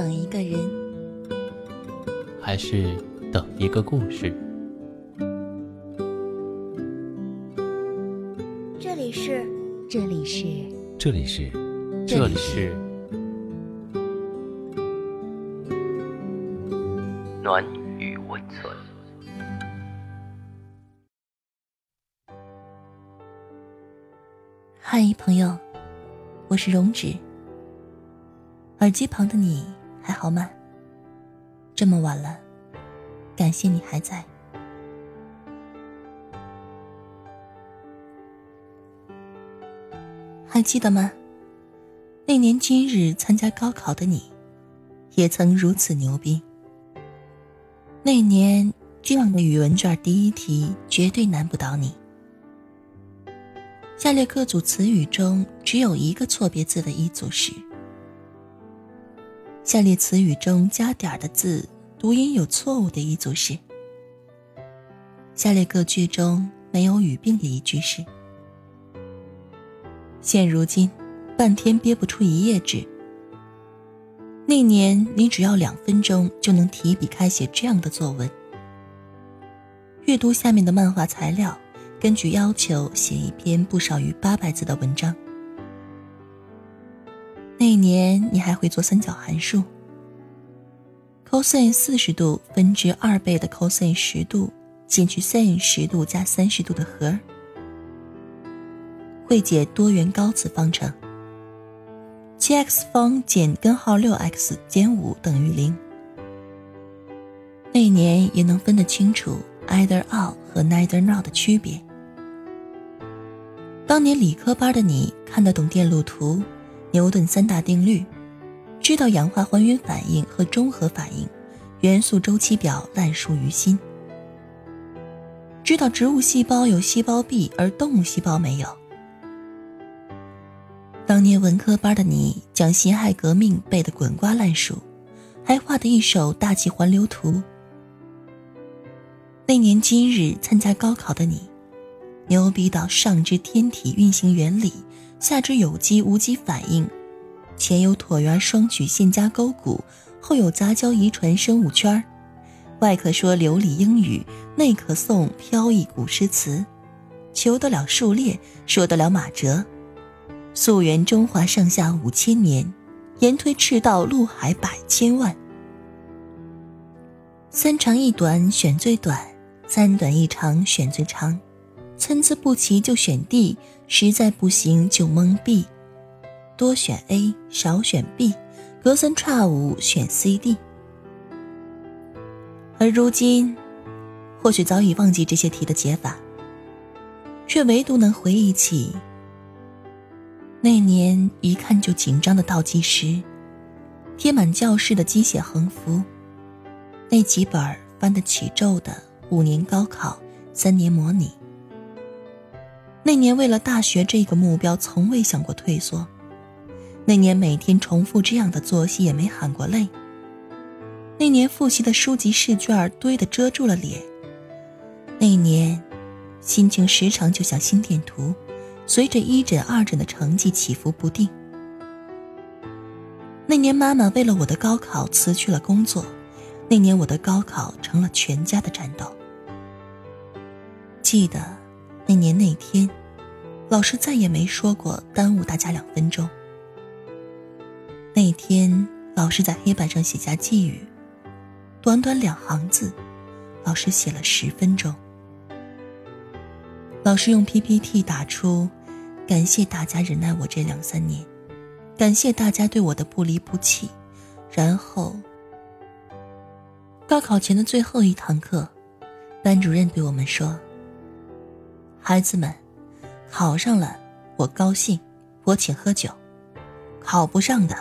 等一个人，还是等一个故事？这里是，这里是，这里是，这里是暖与温存。嗨，朋友，我是荣止。耳机旁的你还好吗？这么晚了，感谢你还在。还记得吗？那年今日参加高考的你，也曾如此牛逼。那年这样的语文卷第一题绝对难不倒你。下列各组词语中只有一个错别字的一组是。下列词语中加点的字读音有错误的一组是。下列各句中没有语病的一句是。现如今，半天憋不出一页纸。那年你只要两分钟就能提笔开写这样的作文。阅读下面的漫画材料，根据要求写一篇不少于八百字的文章。那年你还会做三角函数，cos 四十度分之二倍的 cos 十度减去 sin 十度加三十度的和，会解多元高次方程。七 x 方减根号六 x 减五等于零。那年也能分得清楚 either or 和 neither nor 的区别。当年理科班的你看得懂电路图。牛顿三大定律，知道氧化还原反应和中和反应，元素周期表烂熟于心。知道植物细胞有细胞壁，而动物细胞没有。当年文科班的你，将辛亥革命背得滚瓜烂熟，还画的一手大气环流图。那年今日参加高考的你，牛逼到上知天体运行原理。下肢有机无机反应，前有椭圆双曲线加勾股，后有杂交遗传生物圈外可说流利英语，内可诵飘逸古诗词，求得了数列，说得了马哲。溯源中华上下五千年，言推赤道陆海百千万。三长一短选最短，三短一长选最长。参差不齐就选 D，实在不行就蒙 B，多选 A 少选 B，隔三差五选 C、D。而如今，或许早已忘记这些题的解法，却唯独能回忆起那年一看就紧张的倒计时，贴满教室的机械横幅，那几本翻得起皱的五年高考、三年模拟。那年为了大学这个目标，从未想过退缩。那年每天重复这样的作息，也没喊过累。那年复习的书籍试卷堆得遮住了脸。那年，心情时常就像心电图，随着一诊二诊的成绩起伏不定。那年妈妈为了我的高考辞去了工作，那年我的高考成了全家的战斗。记得。那年那天，老师再也没说过耽误大家两分钟。那天，老师在黑板上写下寄语，短短两行字，老师写了十分钟。老师用 PPT 打出：“感谢大家忍耐我这两三年，感谢大家对我的不离不弃。”然后，高考前的最后一堂课，班主任对我们说。孩子们，考上了，我高兴，我请喝酒；考不上的，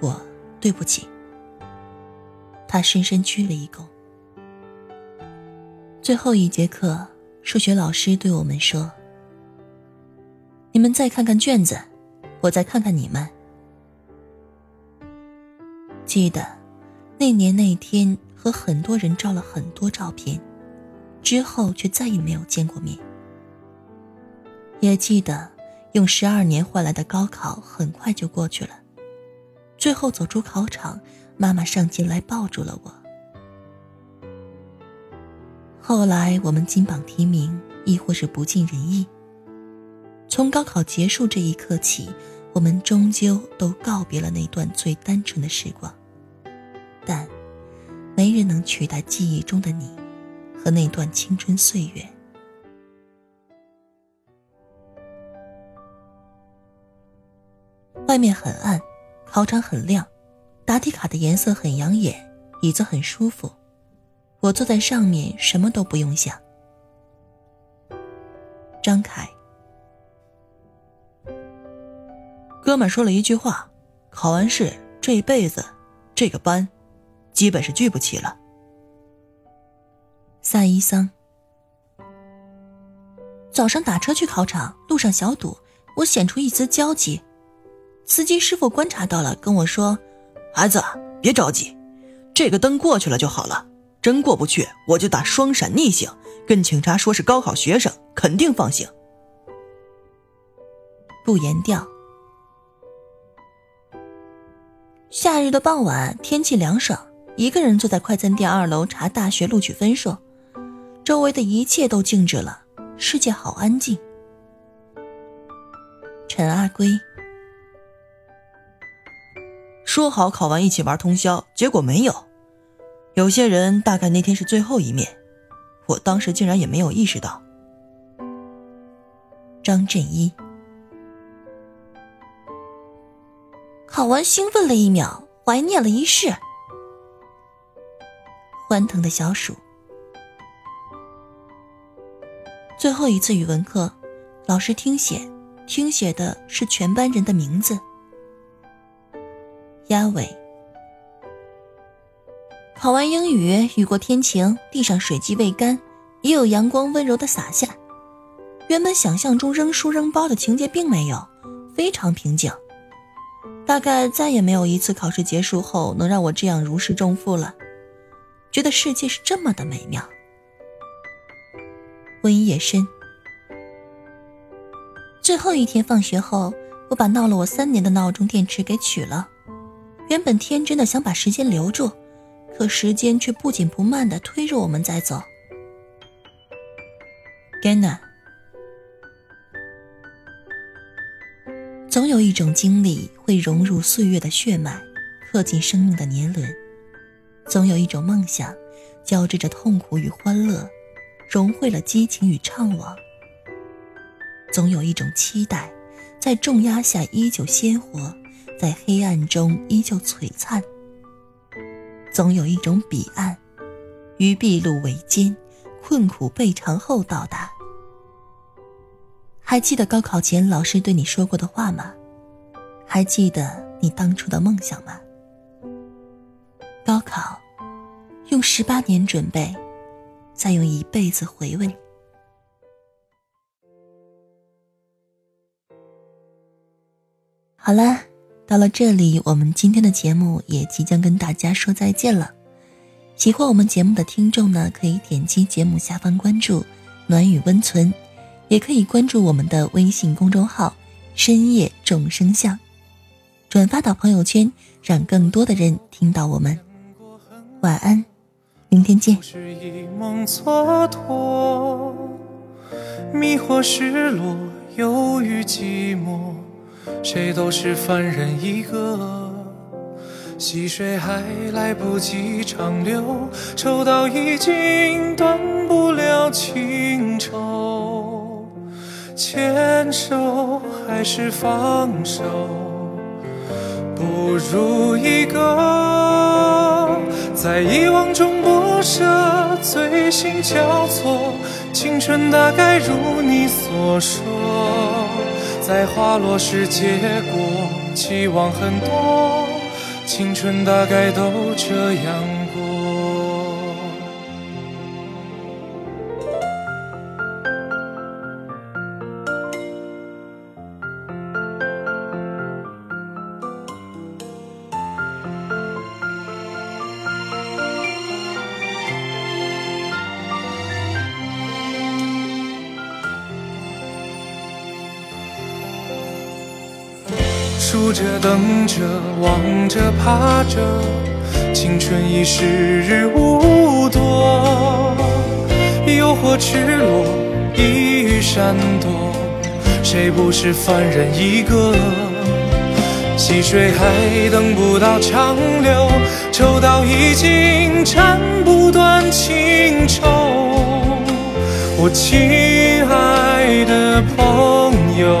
我对不起。他深深鞠了一躬。最后一节课，数学老师对我们说：“你们再看看卷子，我再看看你们。”记得那年那天和很多人照了很多照片，之后却再也没有见过面。也记得，用十二年换来的高考很快就过去了。最后走出考场，妈妈上前来抱住了我。后来我们金榜题名，亦或是不尽人意。从高考结束这一刻起，我们终究都告别了那段最单纯的时光。但，没人能取代记忆中的你，和那段青春岁月。外面很暗，考场很亮，答题卡的颜色很养眼，椅子很舒服。我坐在上面，什么都不用想。张凯，哥们说了一句话：“考完试这一辈子，这个班，基本是聚不齐了。”萨伊桑，早上打车去考场，路上小堵，我显出一丝焦急。司机师傅观察到了，跟我说：“孩子，别着急，这个灯过去了就好了。真过不去，我就打双闪逆行，跟警察说是高考学生，肯定放行。”不言调。夏日的傍晚，天气凉爽，一个人坐在快餐店二楼查大学录取分数，周围的一切都静止了，世界好安静。陈阿龟。说好考完一起玩通宵，结果没有。有些人大概那天是最后一面，我当时竟然也没有意识到。张振一考完兴奋了一秒，怀念了一世。欢腾的小鼠。最后一次语文课，老师听写，听写的是全班人的名字。鸭尾。考完英语，雨过天晴，地上水迹未干，也有阳光温柔的洒下。原本想象中扔书扔包的情节并没有，非常平静。大概再也没有一次考试结束后能让我这样如释重负了，觉得世界是这么的美妙。温夜深。最后一天放学后，我把闹了我三年的闹钟电池给取了。原本天真的想把时间留住，可时间却不紧不慢的推着我们在走。Gana，总有一种经历会融入岁月的血脉，刻进生命的年轮；总有一种梦想，交织着痛苦与欢乐，融汇了激情与怅惘；总有一种期待，在重压下依旧鲜活。在黑暗中依旧璀璨。总有一种彼岸，于筚路维艰、困苦备尝后到达。还记得高考前老师对你说过的话吗？还记得你当初的梦想吗？高考，用十八年准备，再用一辈子回味。好了。到了这里，我们今天的节目也即将跟大家说再见了。喜欢我们节目的听众呢，可以点击节目下方关注“暖与温存”，也可以关注我们的微信公众号“深夜众生相”，转发到朋友圈，让更多的人听到我们。晚安，明天见。迷惑失落，忧郁寂寞。谁都是凡人一个，细水还来不及长流，抽到已经断不了情愁。牵手还是放手，不如一个在遗忘中不舍，醉心交错，青春大概如你所说。在花落时结果，期望很多，青春大概都这样。数着，等着，望着，怕着。青春已时日无多，诱惑赤裸，一语闪躲，谁不是凡人一个？细水还等不到长流，抽刀已经斩不断情愁。我亲爱的朋友，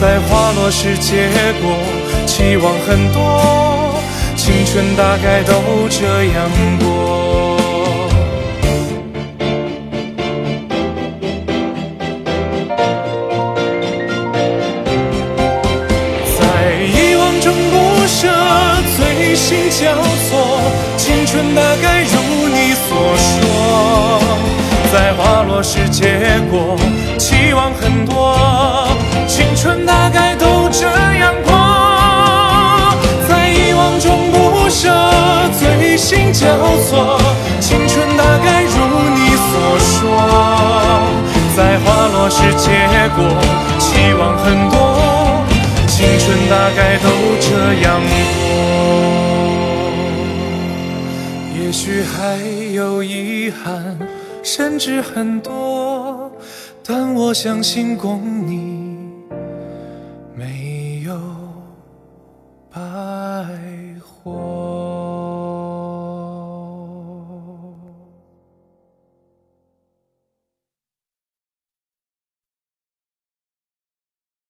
在花落时结果，期望很多。青春大概都这样过。春大概都这样过，在遗忘中不舍，醉心交错，青春大概如你所说，在花落时结果，期望很多，青春大概都这样过。也许还有遗憾，甚至很多，但我相信共你。